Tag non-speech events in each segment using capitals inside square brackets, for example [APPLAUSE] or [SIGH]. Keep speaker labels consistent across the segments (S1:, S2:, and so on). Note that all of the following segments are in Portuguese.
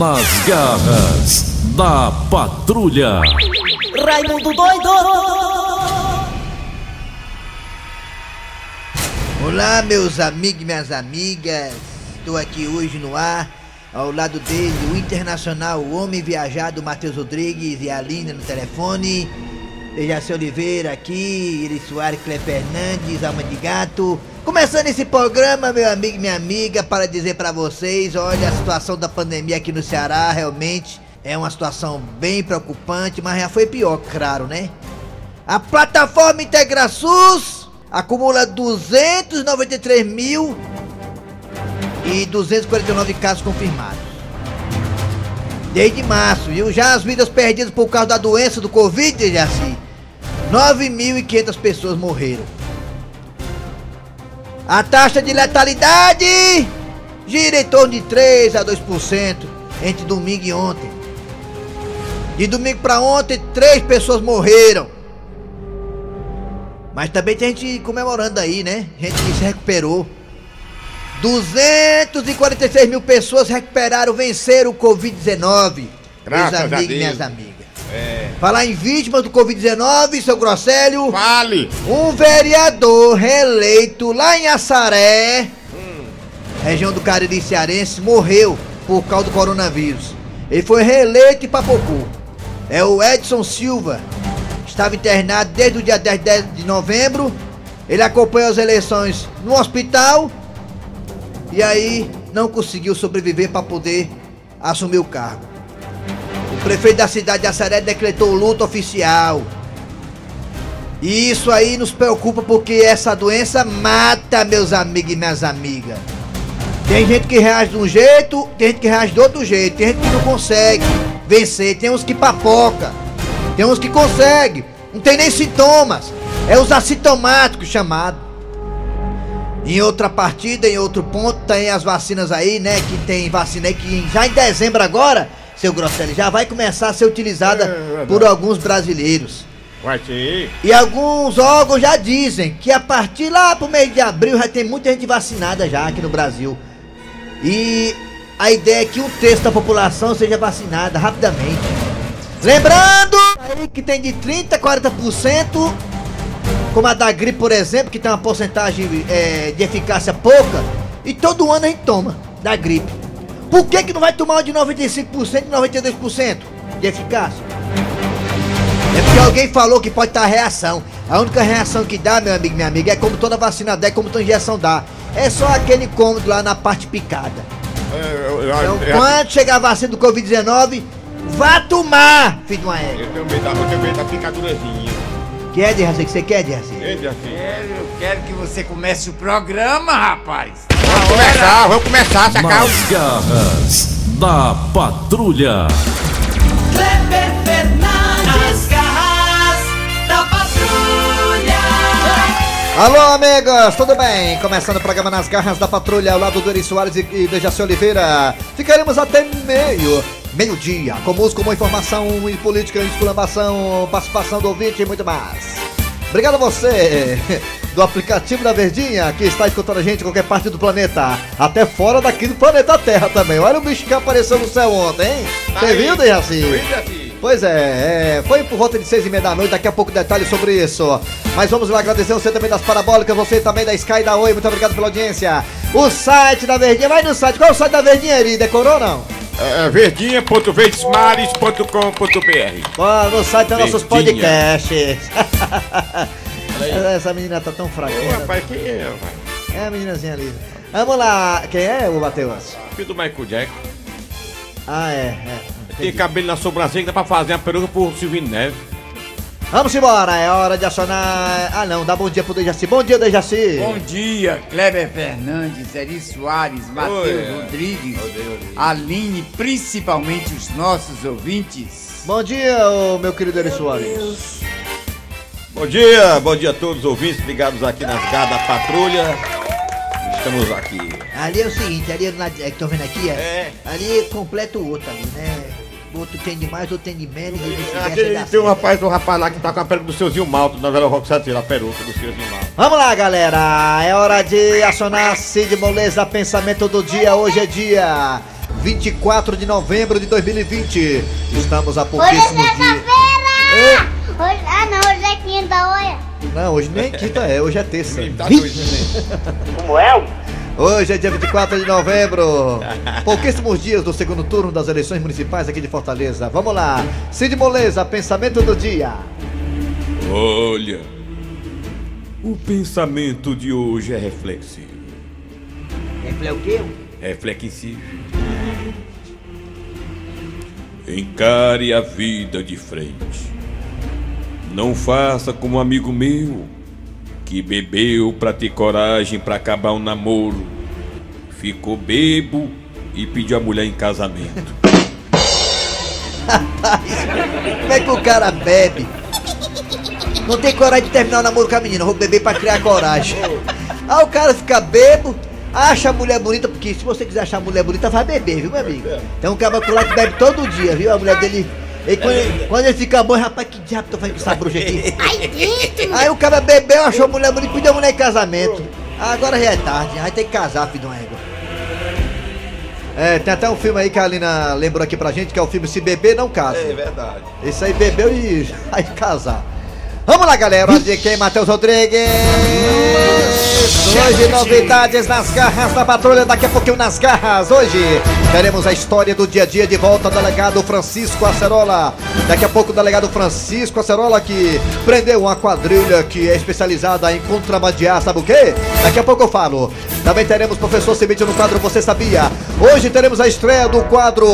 S1: Nas garras da patrulha.
S2: Raimundo doido!
S3: Olá, meus amigos e minhas amigas. Estou aqui hoje no ar, ao lado dele, o internacional o homem viajado Matheus Rodrigues e a Aline no telefone. Dejaci Oliveira aqui, Iri Soares, Clé Fernandes, Alma de Gato. Começando esse programa, meu amigo e minha amiga, para dizer para vocês, olha, a situação da pandemia aqui no Ceará realmente é uma situação bem preocupante, mas já foi pior, claro, né? A plataforma IntegraSUS acumula 293 mil e 249 casos confirmados. Desde março, viu? Já as vidas perdidas por causa da doença do Covid, já assim. 9.500 pessoas morreram. A taxa de letalidade gira em torno de 3 a 2% entre domingo e ontem. De domingo para ontem, três pessoas morreram. Mas também tem gente comemorando aí, né? Gente que se recuperou. 246 mil pessoas recuperaram, venceram o Covid-19.
S4: Graças
S3: Meus amigos e minhas amigas.
S4: É.
S3: Falar em vítimas do Covid-19, seu Grosselho.
S4: Fale!
S3: Um vereador reeleito lá em Assaré, região do Cariri Cearense, morreu por causa do coronavírus. Ele foi reeleito em Papocu. É o Edson Silva. Estava internado desde o dia 10 de novembro. Ele acompanhou as eleições no hospital e aí não conseguiu sobreviver para poder assumir o cargo. Prefeito da cidade de Assaré decretou luto oficial. E isso aí nos preocupa porque essa doença mata meus amigos e minhas amigas. Tem gente que reage de um jeito, tem gente que reage de outro jeito, tem gente que não consegue vencer, tem uns que papoca, tem uns que consegue, não tem nem sintomas, é os assintomáticos chamados. Em outra partida, em outro ponto, tem as vacinas aí, né? Que tem vacina aí que já em dezembro agora, seu Grosselli, já vai começar a ser utilizada
S4: É verdade.
S3: por alguns brasileiros.
S4: Vai ser.
S3: E alguns órgãos já dizem que a partir lá pro mês de abril já tem muita gente vacinada já aqui no Brasil. E a ideia é que um terço da população seja vacinada rapidamente. Lembrando aí que tem de 30 a 40%, como a da gripe, por exemplo, que tem uma porcentagem é, de eficácia pouca, e todo ano a gente toma da gripe. Por que, que não vai tomar uma de 95% e 92% de eficácia? É porque alguém falou que pode estar reação. A única reação que dá, meu amigo, minha amiga, é como toda vacina dá, é como toda injeção dá. É só aquele cômodo lá na parte picada.
S4: É, eu, eu,
S3: Então, quando chegar a vacina do Covid-19, vá tomar, filho de uma égua.
S4: eu medo da, eu picadurazinha.
S3: Quer, Derraci, que você quer, Derraci?
S4: Entende assim?
S5: Quero, eu quero que você comece o programa, rapaz.
S4: Vamos começar, vamos começar a sacar.
S1: Nas garras da patrulha.
S2: Kleber Fernandes, garras da patrulha.
S3: Alô, amigos, tudo bem? Começando o programa Nas Garras da Patrulha, ao lado do Eri Soares e, e Dejaci Oliveira. Ficaremos até meio, meio-dia, com música, com informação e política, exclamação, participação do ouvinte e muito mais. Obrigado a você [LAUGHS] do aplicativo da Verdinha que está escutando a gente em qualquer parte do planeta, até fora daqui do planeta Terra também. Olha o bicho que apareceu no céu ontem, hein?
S4: Tá
S3: Você viu, Dejaci?
S4: Entende assim?
S3: Pois é, é, foi por volta de seis e meia da noite, daqui a pouco detalhes sobre isso. Mas vamos lá agradecer você também das parabólicas, você também da Sky da Oi, muito obrigado pela audiência. O site da Verdinha, vai no site, qual é o site da Verdinha, Eri? Decorou ou não?
S4: É, verdinha.verdesmares.com.br
S3: Ó, no site tem nossos
S4: Verdinha.
S3: podcasts. [LAUGHS] Essa menina tá tão fraca.
S4: Ô, rapaz, quem é, rapaz?
S3: É a meninazinha ali. Vamos lá, quem é o Matheus?
S4: Filho do Michael Jackson.
S3: Ah, é, é.
S4: Tem
S3: entendi.
S4: cabelo na sobrancelha, dá pra fazer uma peruca por Silvino Neves.
S3: Vamos embora, é hora de acionar. Ah, não, dá bom dia pro Dejaci. Bom dia, Dejaci.
S5: Bom dia, Kleber Fernandes, Eri Soares, Matheus
S4: Oi.
S5: Rodrigues, Aline, principalmente os nossos ouvintes.
S3: Bom dia, meu querido Eri Soares.
S4: Bom dia, bom dia a todos os ouvintes ligados aqui nas garras da patrulha. Estamos aqui.
S3: Ali é o seguinte, ali na, é que tô vendo aqui, é,
S4: É.
S3: ali completa o outro ali, né? O outro tem de mais, outro tem de menos, e vice-versa
S4: Aquele,
S3: dá
S4: tem um rapaz, um rapaz lá que tá com a peruca do Seuzinho Malto, na Vela Rock Satira, a peruca do Seuzinho Malto.
S3: Vamos lá, galera. É hora de acionar Cid Moleza Pensamento do Dia. Hoje é dia 24 de novembro de 2020. Estamos a
S6: Hoje é
S3: pouquíssimos dias.
S6: sexta-feira! Hoje- Ah não, hoje é quinta, olha.
S3: Não, hoje nem quinta é, hoje é terça.
S4: Tá né? [LAUGHS]
S3: Hoje é dia 24 de novembro. Pouquíssimos dias do segundo turno das eleições municipais aqui de Fortaleza. Vamos lá. Cid Moleza, pensamento do dia.
S4: Olha, o pensamento de hoje é reflexivo.
S3: É o quê?
S4: Reflexivo. Encare a vida de frente. Não faça como um amigo meu que bebeu pra ter coragem pra acabar um namoro. Ficou bebo e pediu a mulher em casamento.
S3: Como é que o cara bebe? Não tem coragem de terminar o namoro com a menina, vou beber pra criar coragem. Aí o cara fica bebo, acha a mulher bonita, porque se você quiser achar a mulher bonita, vai beber, viu, meu amigo? Tem um caboclo lá que bebe todo dia, viu? A mulher dele. E quando, ele, quando ele fica bom, rapaz, que diabo tô fazendo com essa bruxa aqui? [LAUGHS] Aí o cara bebeu, achou a mulher bonita e pediu a mulher em casamento. Agora já é tarde, vai ter que casar, filho de uma égua. É, tem até um filme aí que a Alina lembrou aqui pra gente, que é o filme Se Beber Não Casa.
S4: É verdade.
S3: Esse aí bebeu e [LAUGHS] vai casar. Vamos lá, galera. De quem? Matheus Rodrigues. Hoje, novidades nas garras da patrulha. Daqui a pouquinho nas garras. Hoje, teremos a história do dia a dia de volta ao delegado Francisco Acerola. Daqui a pouco, o delegado Francisco Acerola que prendeu uma quadrilha que é especializada em contrabandear. Sabe o quê? Daqui a pouco eu falo. Também teremos professor Cimite no quadro Você Sabia. Hoje teremos a estreia do quadro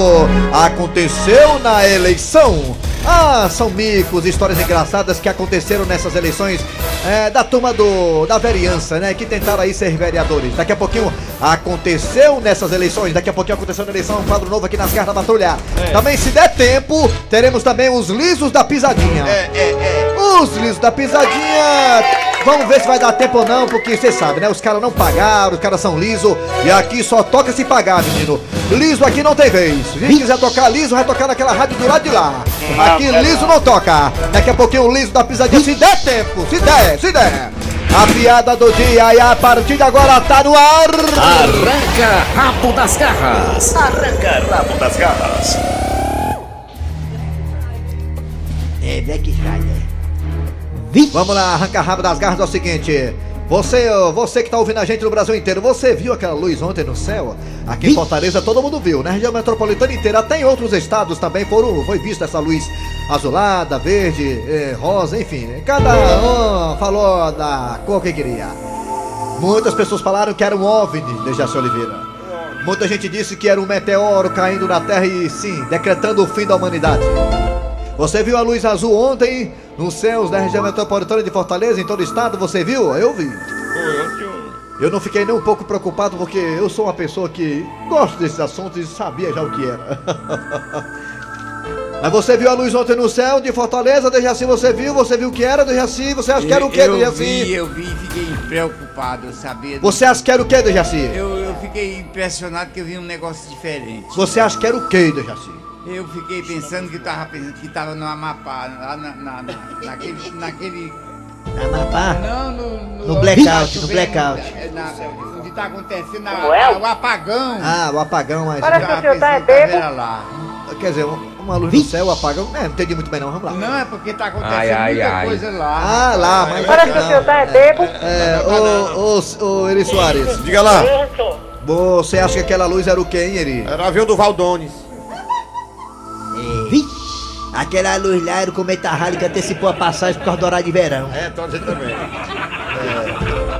S3: Aconteceu na Eleição. Ah, são micos, histórias engraçadas que aconteceram nessas eleições é, da turma do, da vereança, né? Que tentaram aí ser vereadores. Daqui a pouquinho aconteceu nessas eleições, daqui a pouquinho aconteceu na eleição, um quadro novo aqui nas Garras da Patrulha. Também, se der tempo, teremos também os lisos da pisadinha.
S4: É, é, é.
S3: Os lisos da pisadinha. Vamos ver se vai dar tempo ou não, porque você sabe, né? Os caras não pagaram, os caras são liso. E aqui só toca se pagar, menino. Liso aqui não tem vez. Se a gente quiser tocar liso, vai tocar naquela rádio do lado de lá. Aqui liso não toca. Daqui a pouquinho o liso da pisadinha, se der tempo, se der, se der. A piada do dia e a partir de agora tá no ar.
S1: Arranca rabo das garras. Arranca rabo das garras.
S3: É, Black Friday. Vamos lá, arranca rabo das garras é o seguinte. Você, você que tá ouvindo a gente no Brasil inteiro, você viu aquela luz ontem no céu? Aqui em Fortaleza todo mundo viu, na região metropolitana inteira, até em outros estados também foram, foi vista essa luz azulada, verde, eh, rosa, enfim. Cada um falou da cor que queria. Muitas pessoas falaram que era um OVNI, Dejaci Oliveira. Muita gente disse que era um meteoro caindo na Terra e sim, decretando o fim da humanidade. Você viu a luz azul ontem nos céus da região metropolitana de Fortaleza, em todo o estado? Você viu? Eu vi. Eu não fiquei nem um pouco preocupado porque eu sou uma pessoa que gosto desses assuntos e sabia já o que era. [LAUGHS] Mas você viu a luz ontem no céu de Fortaleza, Dejaci? Você viu? Você viu o que era, Dejaci? Você acha que era o que,
S5: eu vi, eu vi e fiquei preocupado, sabia?
S3: Você acha que era o que, Dejaci?
S5: Eu, eu fiquei impressionado que eu vi um negócio diferente.
S3: Você acha que era o que, Dejaci?
S5: Eu fiquei pensando que tava pensando que tava no Amapá, lá na, na, na- naquele, naquele.
S3: Amapá?
S5: Não, no.
S3: No blackout,
S5: tá
S3: no blackout.
S5: é, Na, onde tá acontecendo na, o apagão.
S3: Ah, o apagão, mas.
S5: Parece que o senhor tá é bebo. lá.
S3: Quer dizer, um- uma luz no céu, o apagão. É, não entendi muito bem não, vamos lá.
S5: Não, é porque tá acontecendo
S7: Ai, ai,
S5: muita
S7: ai.
S5: coisa lá.
S3: Ah, lá, mas.
S2: Parece que o senhor tá é bebo.
S3: É, ô, ô, ô, Eri Soares,
S4: Diga lá.
S3: você acha que aquela luz era o quê, hein, Eri?
S4: Era o avião do Valdones.
S3: Aquela luz lá era o cometa Halley que antecipou a passagem por causa do horário de verão.
S4: É, tô dizendo também.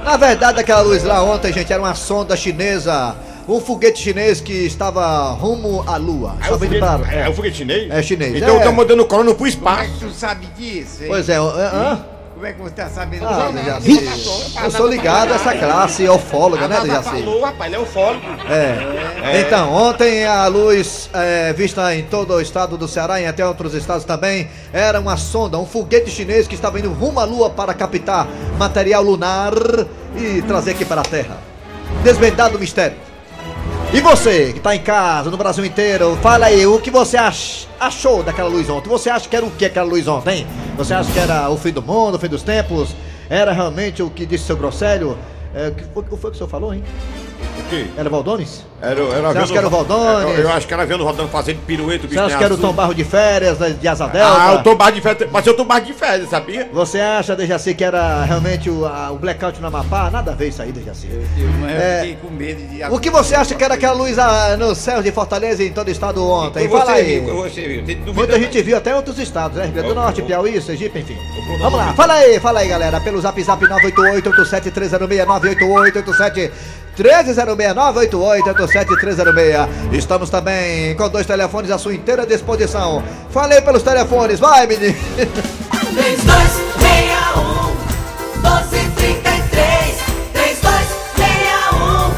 S3: Na verdade, aquela luz lá ontem, gente, era uma sonda chinesa. Um foguete chinês que estava rumo à lua.
S4: É
S3: Só
S4: o foguete,
S3: para-
S4: é, o foguete chinês?
S3: É chinês.
S4: Então
S3: é.
S4: estão mandando o colono pro
S5: é
S4: espaço.
S5: que tu sabe disso? hein?
S3: Pois é, é, hã?
S5: Como é que você tá sabendo
S3: Ah,
S5: disso?
S3: Dejaci, eu sou ligado a essa classe ufóloga, né, Dejaci?
S4: falou, rapaz, ele é ufólogo.
S3: É. Então, ontem a luz é, vista em todo o estado do Ceará e até outros estados também era uma sonda, um foguete chinês que estava indo rumo à Lua para captar material lunar e trazer aqui para a Terra. Desvendado o mistério. E você que está em casa, no Brasil inteiro, fala aí o que você ach- achou daquela luz ontem. Você acha que era o que aquela luz ontem? Você acha que era o fim do mundo, o fim dos tempos? Era realmente o que disse seu Grosselho? É, o que foi, o que o senhor falou, hein?
S4: O quê?
S3: Era Valdones?
S4: Era, era
S3: Você acha que era o Valdones?
S4: Eu, eu acho que era vendo o Rodando fazendo pirueta, o
S3: Você acha que era o. Tom Barro de férias, de Asa Delta?
S4: Ah, o Tom Barro de férias. Mas eu Tom Barro de férias, sabia?
S3: Você acha, Dejaci, que era realmente o, a- o blackout no Amapá? Nada a ver isso aí, Dejaci.
S5: Eu, eu
S3: É.
S5: fiquei com medo de.
S3: O que você acha que era aquela luz ah, nos céus de Fortaleza e em todo o estado ontem? Fala aí.
S4: Você viu.
S3: Muita gente viu até outros estados, né? Rio Grande do Norte, Piauí, Sergipe, enfim. Vamos lá, fala aí, fala aí, galera. Pelo zap zap 988-87306, 988-1306-988-87306. Estamos também com dois telefones à sua inteira disposição. Falei pelos telefones, vai, menino.
S2: 3261 1233 3261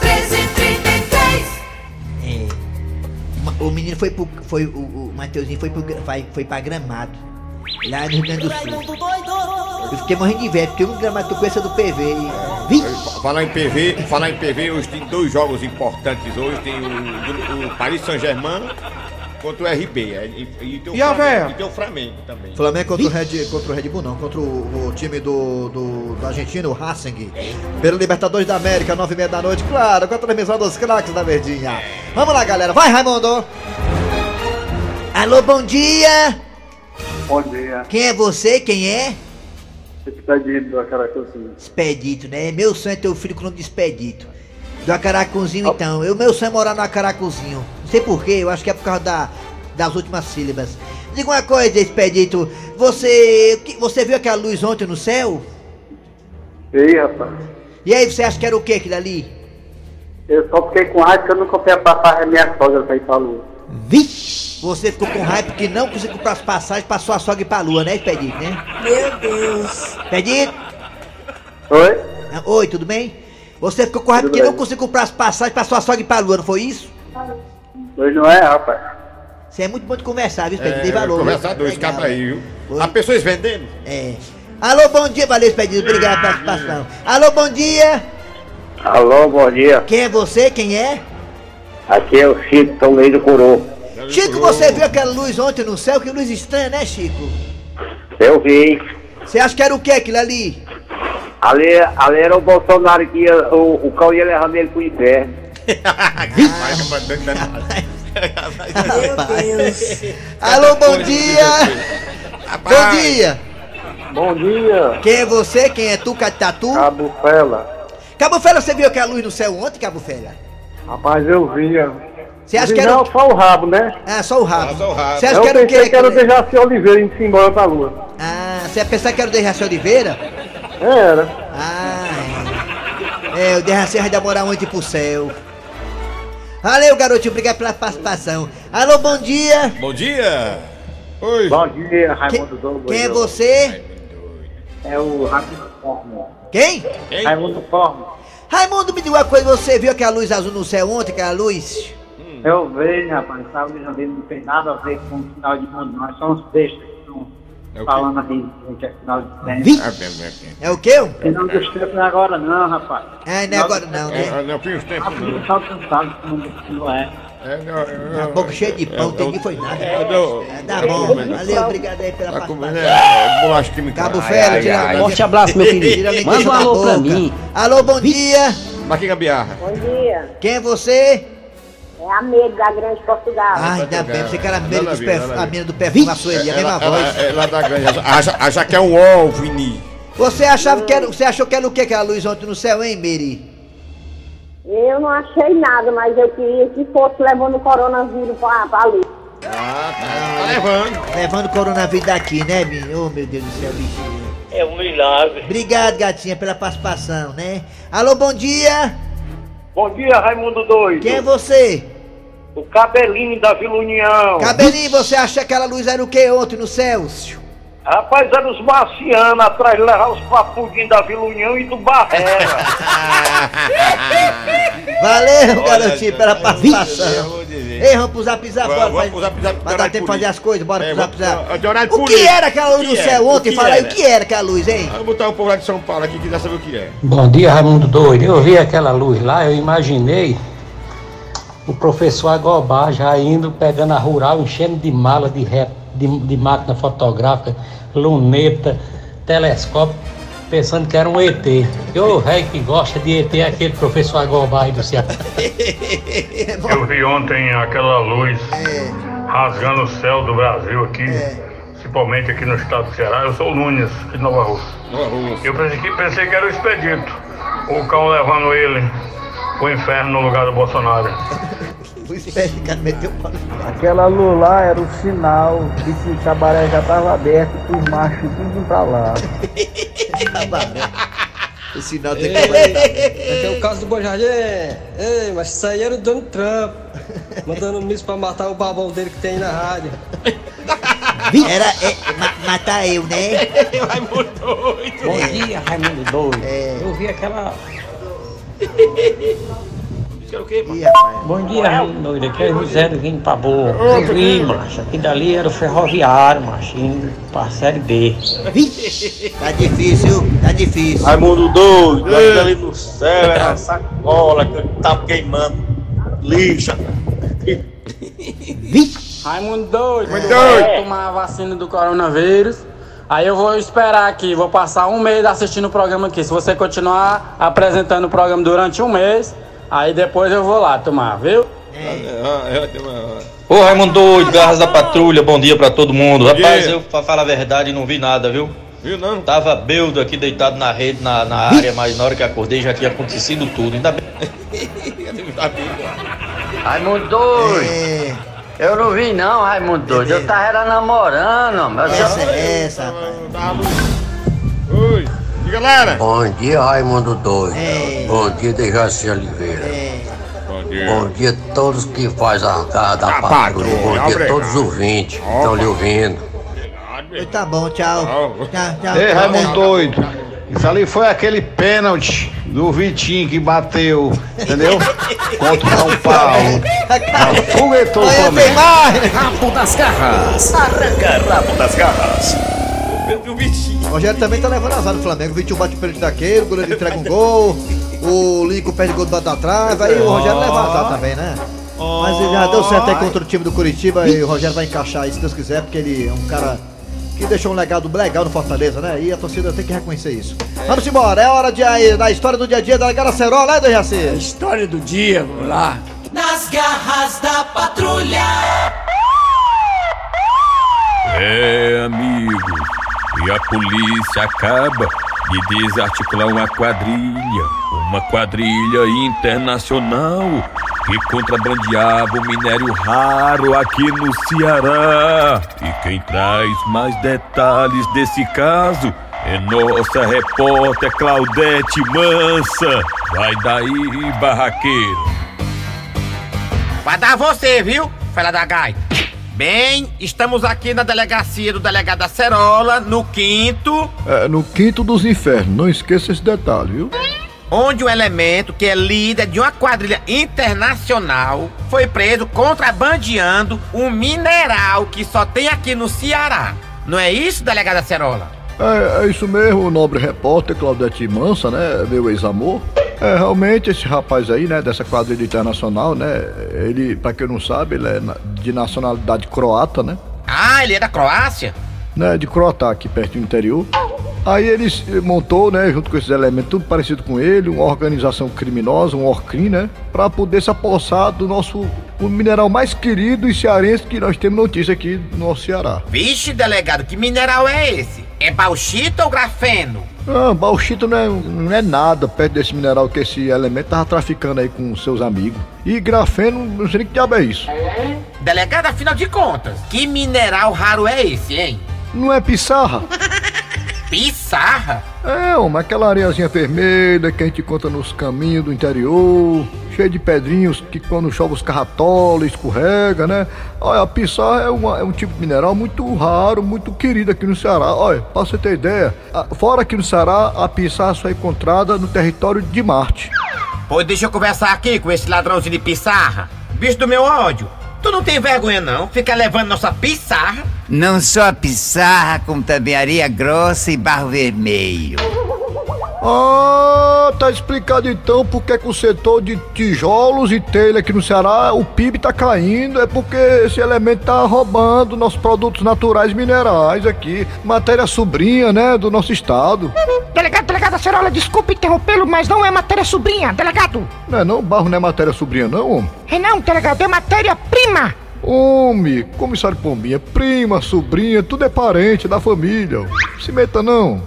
S2: 1333
S3: É, o menino foi pro. Foi, o, o Mateuzinho foi, pro, vai, foi pra gramado. Lá no Rio Grande do Sul. Eu fiquei morrendo de inveja, porque o único gramado que eu conheço é do PV. E, Vixe!
S4: Falar em PV, falar em PV, hoje tem dois jogos importantes. Hoje tem o, o Paris Saint-Germain contra o RB. é, E, e, tem o
S7: E a
S4: Flamengo, e tem o Flamengo também.
S3: Flamengo contra o, Red, contra o Red Bull, não, contra o, o time do, do, do Argentina, o Racing. Pelo Libertadores da América, nove e meia da noite, claro, com a transmissão dos craques da Verdinha. Vamos lá, galera, vai, Raimundo! Alô, bom dia!
S8: Bom dia,
S3: Quem é você? Quem é?
S8: expedito do Acaracuzinho.
S3: Expedito, né? Meu sonho é ter um filho com o nome de Expedito. Do Acaracuzinho, então. Eu, meu sonho é morar no Acaracuzinho. Não sei porquê, eu acho que é por causa da, das últimas sílabas. Diga uma coisa, Expedito. Você. Você viu aquela luz ontem no céu?
S8: E aí, rapaz?
S3: E aí, você acha que era o que aquilo ali?
S8: Eu só fiquei com raiva que eu não comprei a passagem da minha sogra pra ir pra lua.
S3: Vixe! Você ficou com raiva porque não conseguiu comprar as passagens pra sua sogra ir pra lua, né, Expedito, né?
S2: Meu Deus
S3: Expedito?
S8: Oi?
S3: Ah, Oi, tudo bem? Você ficou com raiva porque não
S8: bem.
S3: conseguiu comprar as passagens pra sua sogra ir pra lua, não foi isso?
S8: Hoje não é, rapaz.
S3: Você é muito bom de conversar, viu, Expedito? Tem
S4: É,
S3: valor. viu?
S4: conversador, esse
S3: Legal.
S4: cabra aí, viu?
S3: Oi.
S4: Há pessoas vendendo?
S3: É. Alô, bom dia, valeu, Expedito. Obrigado pela participação. Alô, bom dia.
S8: Alô, bom dia.
S3: Quem é você? Quem é?
S8: Aqui é o Chico Tomei do Coro.
S3: Chico, você viu aquela luz ontem no céu? Que luz estranha, né, Chico?
S8: Eu vi.
S3: Você acha que era o que aquilo ali?
S8: Ali, ali era o Bolsonaro que ia, o, o cão ia levando ele pro inferno. [LAUGHS]
S2: Meu Deus [LAUGHS]
S3: Alô, bom dia. Bom dia.
S8: Bom dia,
S3: Quem é você? Quem é tu, Catatu?
S8: Cabo Fela.
S3: Cabo Fela, você viu aquela luz no céu ontem, Cabo Fela?
S8: Rapaz, eu via.
S3: Você acha que era
S8: Não, só o rabo, né?
S3: Ah, só o rabo.
S4: Ah, só o rabo.
S3: Você acha
S8: eu
S3: que era o
S8: pensei
S3: quê?
S8: que era o? Dejaci Oliveira indo embora pra lua.
S3: Ah, você ia pensar que era o Dejaci Oliveira?
S8: Era.
S3: Ah, é. É, o Derraci vai demorar muito ir pro céu. Valeu, garotinho, obrigado pela participação. Alô, bom dia.
S4: Bom dia! Oi!
S8: Bom dia,
S3: Que-
S8: Raimundo Douglas.
S3: quem é você?
S8: É o Raimundo Forno.
S3: Quem?
S4: Hein?
S8: Raimundo Forno.
S3: Raimundo, me diga uma coisa, você viu aquela luz azul no céu ontem, aquela luz?
S8: Eu vejo, rapaz, sabe, já não tem nada a ver com o final de mundo. Nós somos bestas que estão
S4: É o
S8: falando assim que é final de tempo.
S4: Ah.
S3: É o quê?
S8: Final dos tempos não é agora não, rapaz.
S3: Ah, não é agora não, né?
S4: É, não, tem os tempos,
S8: A
S4: não.
S8: pessoa cansada que não, não é.
S4: É, não, é,
S3: A boca cheia de pão, tem que foi nada.
S4: É, não.
S3: É, tá bom, valeu, obrigado aí pela
S4: Tá
S3: participação.
S4: é, bolacha química.
S3: Cabo
S4: Ai,
S3: Fera, tira a
S7: Forte abraço, meu
S3: a
S7: Manda um alô pra mim.
S3: Alô, bom dia.
S4: Que gambiarra?
S6: Bom dia.
S3: Quem é você?
S6: É a Medo da Grande Portugal.
S3: Ah, ainda bem, você que era a
S4: a
S3: dos perf...
S4: a
S3: a mina do perfume, a Sueli, a mesma
S4: Ela,
S3: voz.
S4: ela, ela da grande. A, a Jaque é um ovo, Vini.
S3: Você achava que era, você achou que era o que aquela luz ontem no céu, hein, Miri?
S6: Eu não achei nada, mas eu queria que fosse levando o coronavírus pra, pra ali.
S4: Ah, tá, tá levando.
S3: Levando o coronavírus daqui, né, Miri? Oh, meu Deus do céu, bichinho.
S8: É um milagre.
S3: Obrigado, gatinha, pela participação, né? Alô, bom dia.
S8: Bom dia, Raimundo Doido.
S3: Quem é você?
S8: O cabelinho da Vila União.
S3: Cabelinho, você acha que aquela luz era o que ontem no céu?
S8: Rapaz, eram os marcianos atrás de levar os papudinhos da Vila União e do Barreira. [LAUGHS]
S3: Valeu, garotinho, pela participação. Ei, vamos pro zap zap, bora.
S4: vamos
S3: vai-
S4: pro zap zap,
S3: Vai dar tempo de fazer as coisas, bora
S4: É,
S3: pro zap zap. O que era aquela luz no céu ontem? Fala aí, o que era aquela luz, hein?
S4: Vamos botar o povo lá de São Paulo aqui que quiser saber o que é.
S9: Bom dia, Raimundo Doido. Eu vi aquela luz lá, eu imaginei o professor Agobá já indo, pegando a rural, enchendo de mala de, rep, de, de máquina fotográfica, luneta, telescópio, pensando que era um ET. E o rei que gosta de ET é aquele professor Agobá aí do Ceará. [LAUGHS]
S7: Eu vi ontem aquela luz rasgando o céu do Brasil aqui, principalmente aqui no estado do Ceará. Eu sou o Nunes, aqui de Nova Rússia. Eu pensei que, pensei que era o expedito, o cão levando ele pro inferno no lugar do Bolsonaro. [LAUGHS]
S3: O espelho, cara, meteu o pau.
S10: Aquela luz lá era o sinal de que o cabaré já estava aberto para os machos tudo pra lá.
S3: O sinal tem que
S11: é o caso do Bojardim. Ei, mas isso aí era o Donald Trump. Mandando um míssil pra matar o babão dele que tem na rádio.
S3: Era é, ma- matar eu, né?
S11: Raimundo doido.
S9: Bom dia, Raimundo doido. Eu vi aquela. Bom dia, Raimundo doido. Aqui é José do Vinho Pabu. Eu vi, macho. Aqui dali era o ferroviário, macho. Pra série B.
S3: Tá difícil, tá difícil.
S12: Raimundo doido, ainda ali no céu, era sacola que tava queimando, lixa.
S10: Raimundo doido.
S12: Doido.
S10: tomar a vacina do coronavírus. Aí eu vou esperar aqui, vou passar um mês assistindo o programa aqui. Se você continuar apresentando o programa durante um mês, aí depois eu vou lá tomar, viu?
S12: Ô Raimundo doido, garras da patrulha, bom dia pra todo mundo. Rapaz, eu, pra falar a verdade, não vi nada, viu?
S4: Viu não?
S12: Tava beldo aqui deitado na rede, na, na área, mas na hora que acordei já tinha acontecido tudo. Ainda bem. [LAUGHS]
S13: Raimundo doido. Eu não vi não, Raimundo doido. Eu tava era namorando, mas
S3: Essa é essa, rapaz.
S4: Oi, galera?
S13: Bom dia, Raimundo doido. Bom dia, Dejaci Oliveira.
S4: Bom
S13: Bom dia a todos que faz a da
S3: Tá
S13: patrulha. Bom dia a todos os ouvintes que estão lhe ouvindo.
S3: Tá bom, tchau. Tchau, tchau.
S5: Ei, Raimundo doido. Isso ali foi aquele pênalti do Vitinho que bateu, entendeu? [LAUGHS] Contra o São Paulo. Foguetou o Flamengo.
S1: Rabo das garras. Arranca rabo das garras.
S3: O Rogério também tá levando azar no Flamengo. O Vitinho bate o pênalti daquele, o goleiro entrega um gol. O Lincoln perde gol do lado da trave. Aí o Rogério leva azar também, né? Mas ele já deu certo aí contra o time do Curitiba e o Rogério vai encaixar aí, se Deus quiser, porque ele é um cara que deixou um legado legal no Fortaleza, né? E a torcida tem que reconhecer isso. Vamos embora, é hora de aí, da história do dia a dia da Legada Cerola, né, Dejaci?
S11: História do dia, vamos lá.
S2: Nas garras da patrulha.
S4: É, amigo. E a polícia acaba de desarticular uma quadrilha. Uma quadrilha internacional que contrabandeava o minério raro aqui no Ceará. E quem traz mais detalhes desse caso é nossa repórter Claudete Mansa. Vai daí, barraqueiro.
S14: Vai dar você, viu, fela da gaita? Bem, estamos aqui na delegacia do delegado Acerola, no quinto,
S15: É, no quinto dos infernos, não esqueça esse detalhe, viu?
S14: onde um elemento que é líder de uma quadrilha internacional foi preso contrabandeando um mineral que só tem aqui no Ceará. Não é isso, delegado Acerola?
S15: É, é isso mesmo, o nobre repórter Claudete Mansa, né, meu ex-amor. É, realmente esse rapaz aí, né, dessa quadrilha internacional, né, ele, pra quem não sabe, ele é de nacionalidade croata, né,
S14: Ah, ele é da Croácia?
S15: né, de Croatá, aqui perto do interior. Aí ele montou, né, junto com esses elementos, tudo parecido com ele, uma organização criminosa, um Orcrim, né, pra poder se apossar do nosso, o mineral mais querido e cearense que nós temos notícia aqui no nosso Ceará.
S14: Vixe, delegado, que mineral é esse? É bauxita ou grafeno?
S15: Ah, bauxita não é, não é nada perto desse mineral que esse elemento tava traficando aí com seus amigos. E grafeno, não sei nem que diabo é isso.
S14: Delegado, afinal de contas, que mineral raro é esse, hein?
S15: Não é pissarra? [LAUGHS]
S14: Pissarra?
S15: É, uma aquela areiazinha vermelha que a gente encontra nos caminhos do interior, cheio de pedrinhos que quando chove os carratola, escorrega, né? Olha, a pissarra é, uma- é um tipo de mineral muito raro, muito querido aqui no Ceará. Olha, pra você ter ideia, fora aqui no Ceará, a pissarra só é encontrada no território de Marte.
S14: Pois deixa eu conversar aqui com esse ladrãozinho de pissarra. Bicho do meu ódio, tu não tem vergonha não? Fica levando nossa pissarra?
S16: Não só a pissarra, como também areia grossa e barro vermelho.
S15: Ah, tá explicado então porque que o setor de tijolos e telha aqui no Ceará, o PIB tá caindo, é porque esse elemento tá roubando nossos produtos naturais minerais aqui, matéria sobrinha, né, do nosso estado.
S14: Delegado,
S17: delegado Acerola, desculpe interrompê-lo, mas não é matéria sobrinha, delegado.
S15: Não é não? Barro não é matéria sobrinha, não, homem?
S17: É não, delegado, é matéria-prima.
S15: Homem, comissário Pombinha, prima, sobrinha, tudo é parente da família. Se meta não.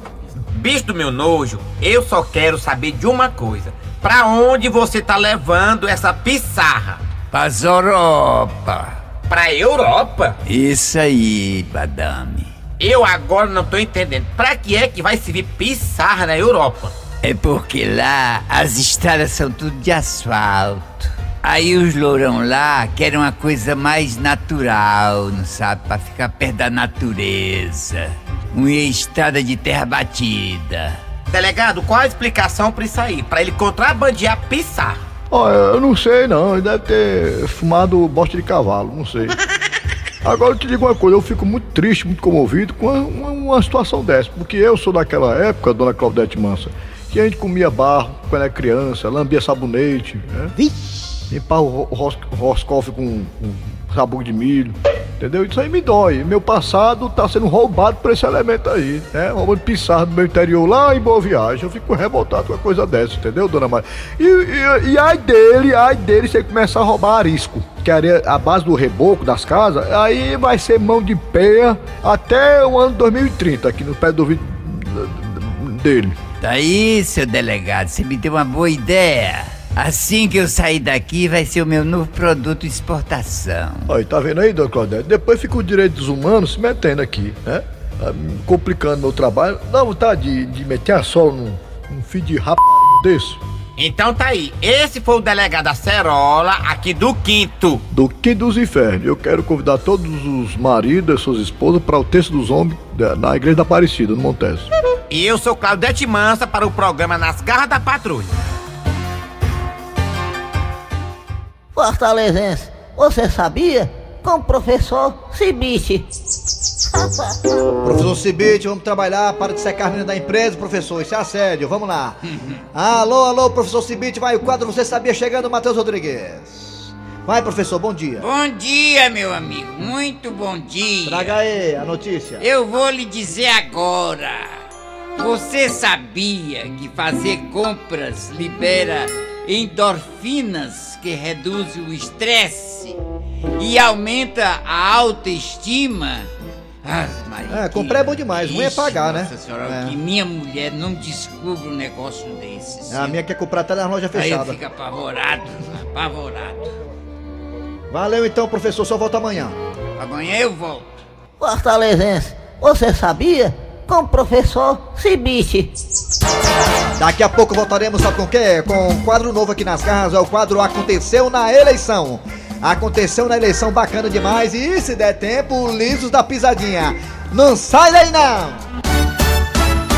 S14: Bicho do meu nojo, eu só quero saber de uma coisa. Pra onde você tá levando essa pissarra?
S16: Pras Europa.
S14: Pra Europa?
S16: Isso aí, madame.
S14: Eu agora não tô entendendo. Pra que é que vai servir pissarra na Europa?
S16: É porque lá as estradas são tudo de asfalto. Aí os lourão lá querem uma coisa mais natural, não sabe? Pra ficar perto da natureza. Uma estrada de terra batida.
S14: Delegado, qual a explicação pra isso aí? Pra ele contrabandear pissarra?
S15: Ó, eu não sei não, ele deve ter fumado bosta de cavalo, não sei. [LAUGHS] Agora eu te digo uma coisa, eu fico muito triste, muito comovido com uma, uma situação dessa, porque eu sou daquela época, dona Claudete Mansa, que a gente comia barro quando era criança, lambia sabonete, né? Limpava o ros, roscoff com, com sabugo de milho, entendeu? Isso aí me dói. Meu passado tá sendo roubado por esse elemento aí, né? Roubando pisar do meu interior lá em Boa Viagem. Eu fico revoltado com uma coisa dessa, entendeu, dona Maria? E, e, e ai dele, ai dele, se ele começar a roubar arisco, que é a base do reboco das casas, aí vai ser mão de peia até o ano 2030, aqui no pé do ouvido dele.
S16: Daí, seu delegado, você me deu uma boa ideia. Assim que eu sair daqui, vai ser o meu novo produto de exportação.
S15: Aí, tá vendo aí, dona Claudete? Depois fica o direito dos humanos se metendo aqui, né? Me complicando meu trabalho. Dá vontade de, de meter a sola num, num filho de rap desse.
S14: Então tá aí, esse foi o delegado Acerola, aqui do Quinto.
S15: Do Quinto dos Infernos. Eu quero convidar todos os maridos e suas esposas para o texto dos homens na Igreja da Aparecida, no Montes.
S14: E eu sou Claudete Mansa para o programa Nas Garras da Patrulha.
S18: Fortalezense, você sabia? Com o professor Cibite.
S3: Professor Cibite, vamos trabalhar, para de secar a menina da empresa, professor, isso é assédio, vamos lá. alô, alô, professor Cibite, vai o quadro Você Sabia chegando, Matheus Rodrigues. Vai, professor, bom dia.
S16: Bom dia, meu amigo. Muito bom dia.
S3: Traga aí a notícia.
S16: Eu vou lhe dizer agora. Você sabia que fazer compras libera endorfinas que reduzem o estresse e aumenta a autoestima? Ah, Maria,
S3: É, comprar é bom demais, ruim é pagar, né?
S16: Nossa senhora,
S3: É.
S16: que minha mulher não descubra um negócio desses.
S3: A minha quer comprar até nas lojas
S16: Aí eu
S3: fechadas.
S16: fico apavorado, apavorado.
S3: Valeu então, professor, só volta amanhã.
S16: Amanhã eu volto.
S18: Fortalezense, você sabia? Com o professor Cibite.
S3: Daqui a pouco voltaremos, sabe com o quê? Com um quadro novo aqui nas garras, é o quadro Aconteceu na Eleição. Aconteceu na eleição bacana demais e se der tempo, lisos da pisadinha. Não sai daí não!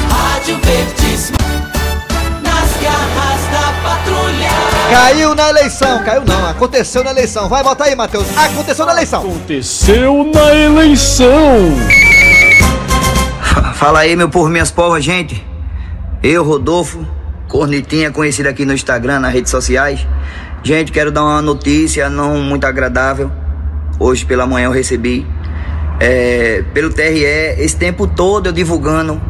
S2: Rádio Verdes. Nas garras da patrulha.
S3: Caiu na eleição, caiu não, aconteceu na eleição. Vai, bota aí, Matheus. Aconteceu na eleição.
S19: Aconteceu na eleição.
S20: Fala aí, meu povo, minhas povas, gente. Eu, Rodolfo, Cornetinha, conhecido aqui no Instagram, nas redes sociais. Gente, quero dar uma notícia não muito agradável. Hoje pela manhã eu recebi. é, pelo TRE, esse tempo todo eu divulgando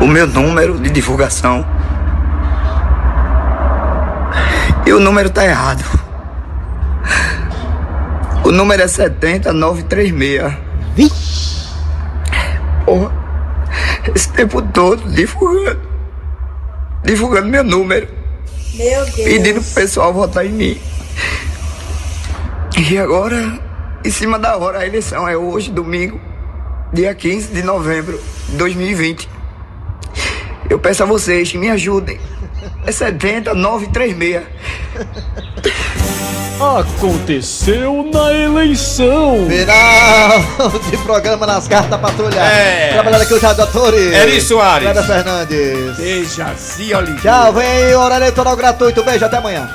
S20: o meu número de divulgação. E o número tá errado. O número é 70936. Porra, esse tempo todo divulgando. Divulgando meu número.
S21: Meu Deus.
S20: Pedindo pro pessoal votar em mim. E agora, em cima da hora, a eleição é hoje, domingo, dia 15 de novembro de 2020. Eu peço a vocês que me ajudem. É 70936.
S19: Aconteceu na eleição.
S3: Final [LAUGHS] de programa nas cartas da patrulha.
S19: É.
S3: Trabalhando aqui os radioatores.
S19: Eri Soares.
S3: Cléber Fernandes.
S16: Dejaci Oliveira.
S3: Tchau, vem horário eleitoral gratuito. Beijo, até amanhã.